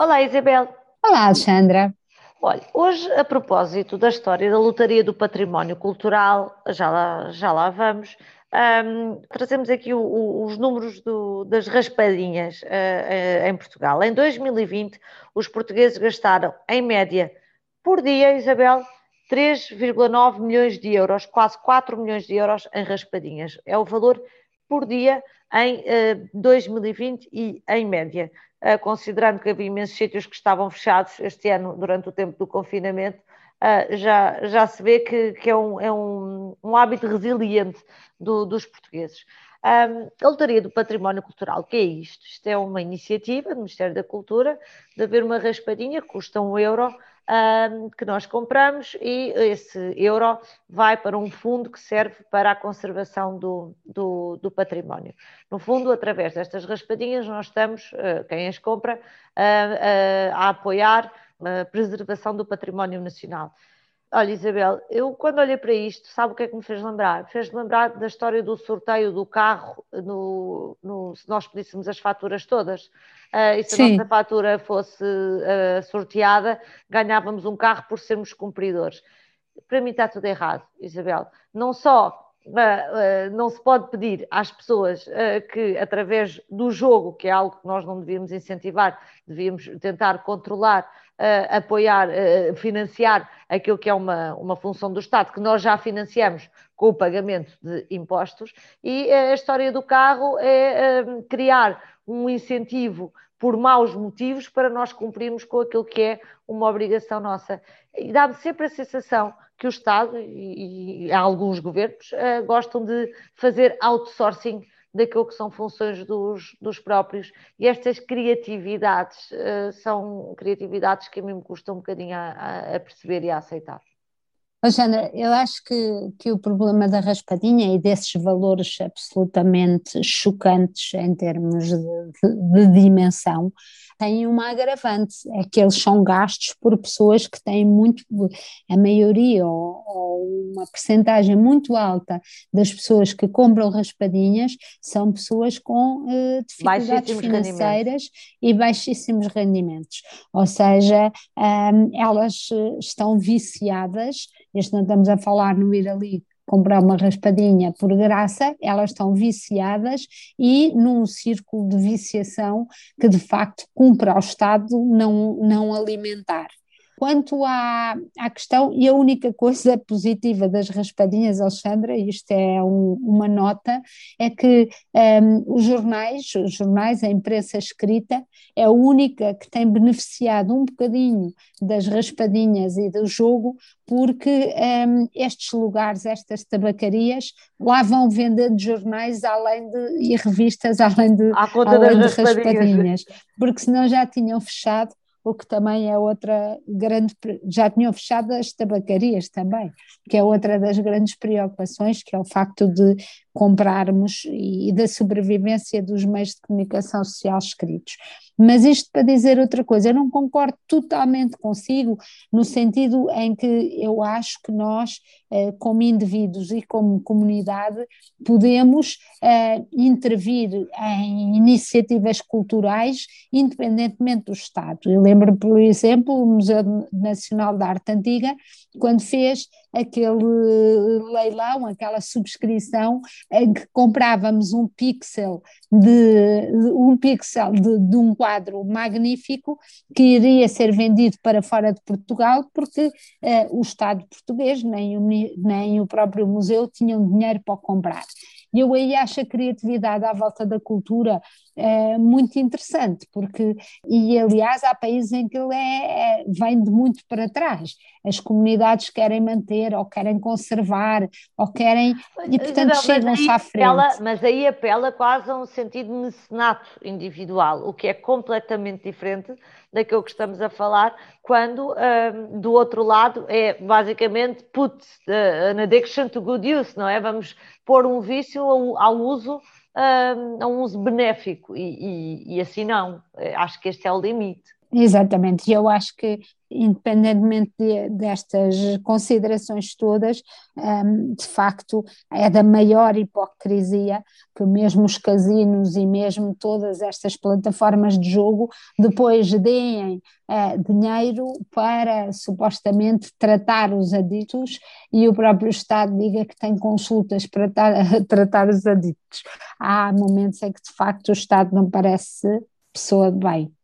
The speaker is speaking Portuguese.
Olá, Isabel. Olá, Alexandra. Olha, hoje, a propósito da história da lotaria do património cultural, já lá, já lá vamos, um, trazemos aqui o, o, os números do, das raspadinhas uh, uh, em Portugal. Em 2020, os portugueses gastaram, em média, por dia, Isabel, 3,9 milhões de euros, quase 4 milhões de euros em raspadinhas. É o valor por dia em uh, 2020 e em média. Uh, considerando que havia imensos sítios que estavam fechados este ano durante o tempo do confinamento, uh, já, já se vê que, que é, um, é um, um hábito resiliente do, dos portugueses. A Lotaria do Património Cultural, que é isto? Isto é uma iniciativa do Ministério da Cultura de haver uma raspadinha, custa um euro, um, que nós compramos e esse euro vai para um fundo que serve para a conservação do, do, do património. No fundo, através destas raspadinhas, nós estamos, uh, quem as compra, uh, uh, a apoiar a preservação do património nacional. Olha, Isabel, eu quando olhei para isto, sabe o que é que me fez lembrar? Fez lembrar da história do sorteio do carro, no, no se nós pedíssemos as faturas todas, uh, e se Sim. a nossa fatura fosse uh, sorteada, ganhávamos um carro por sermos cumpridores. Para mim está tudo errado, Isabel. Não só não se pode pedir às pessoas uh, que, através do jogo, que é algo que nós não devíamos incentivar, devíamos tentar controlar, apoiar, financiar aquilo que é uma, uma função do Estado, que nós já financiamos com o pagamento de impostos, e a história do carro é criar um incentivo por maus motivos para nós cumprirmos com aquilo que é uma obrigação nossa. E dá-me sempre a sensação que o Estado e, e alguns governos uh, gostam de fazer outsourcing daquilo que são funções dos, dos próprios. E estas criatividades uh, são criatividades que a mim me custam um bocadinho a, a perceber e a aceitar. Alexandra, eu acho que, que o problema da raspadinha e desses valores absolutamente chocantes em termos de, de, de dimensão tem uma agravante, é que eles são gastos por pessoas que têm muito, a maioria ou, ou uma percentagem muito alta das pessoas que compram raspadinhas são pessoas com uh, dificuldades financeiras e baixíssimos rendimentos, ou seja, um, elas eh, estão viciadas isto não estamos a falar no ir ali comprar uma raspadinha por graça, elas estão viciadas e num círculo de viciação que de facto cumpre ao Estado não, não alimentar. Quanto à, à questão, e a única coisa positiva das raspadinhas, Alexandra, isto é um, uma nota, é que um, os jornais, os jornais, a imprensa escrita, é a única que tem beneficiado um bocadinho das raspadinhas e do jogo, porque um, estes lugares, estas tabacarias, lá vão vendendo jornais além de, e revistas além de, além de raspadinhas. raspadinhas, porque senão já tinham fechado o que também é outra grande. Já tinham fechado as tabacarias também, que é outra das grandes preocupações, que é o facto de comprarmos e da sobrevivência dos meios de comunicação social escritos. Mas isto para dizer outra coisa, eu não concordo totalmente consigo, no sentido em que eu acho que nós, eh, como indivíduos e como comunidade, podemos eh, intervir em iniciativas culturais independentemente do Estado. Eu lembro, por exemplo, o Museu Nacional da Arte Antiga, quando fez aquele leilão, aquela subscrição em que comprávamos um pixel de, um pixel de, de, um quadro magnífico que iria ser vendido para fora de Portugal porque eh, o Estado português nem o, nem o próprio museu tinham dinheiro para comprar. E eu aí acho a criatividade à volta da cultura é, muito interessante, porque, e aliás, há países em que ele é, é, vem de muito para trás. As comunidades querem manter, ou querem conservar, ou querem, e portanto chegam-se à frente. Apela, mas aí apela quase a um sentido de mecenato individual, o que é completamente diferente daquilo que estamos a falar, quando um, do outro lado é basicamente put uh, an addiction to good use, não é? Vamos pôr um vício ao, ao uso um, a um uso benéfico e, e, e, assim não, acho que este é o limite. Exatamente, eu acho que, independentemente de, destas considerações todas, um, de facto é da maior hipocrisia que mesmo os casinos e mesmo todas estas plataformas de jogo depois deem uh, dinheiro para supostamente tratar os aditos e o próprio Estado diga que tem consultas para tratar os aditos. Há momentos em que de facto o Estado não parece pessoa de bem.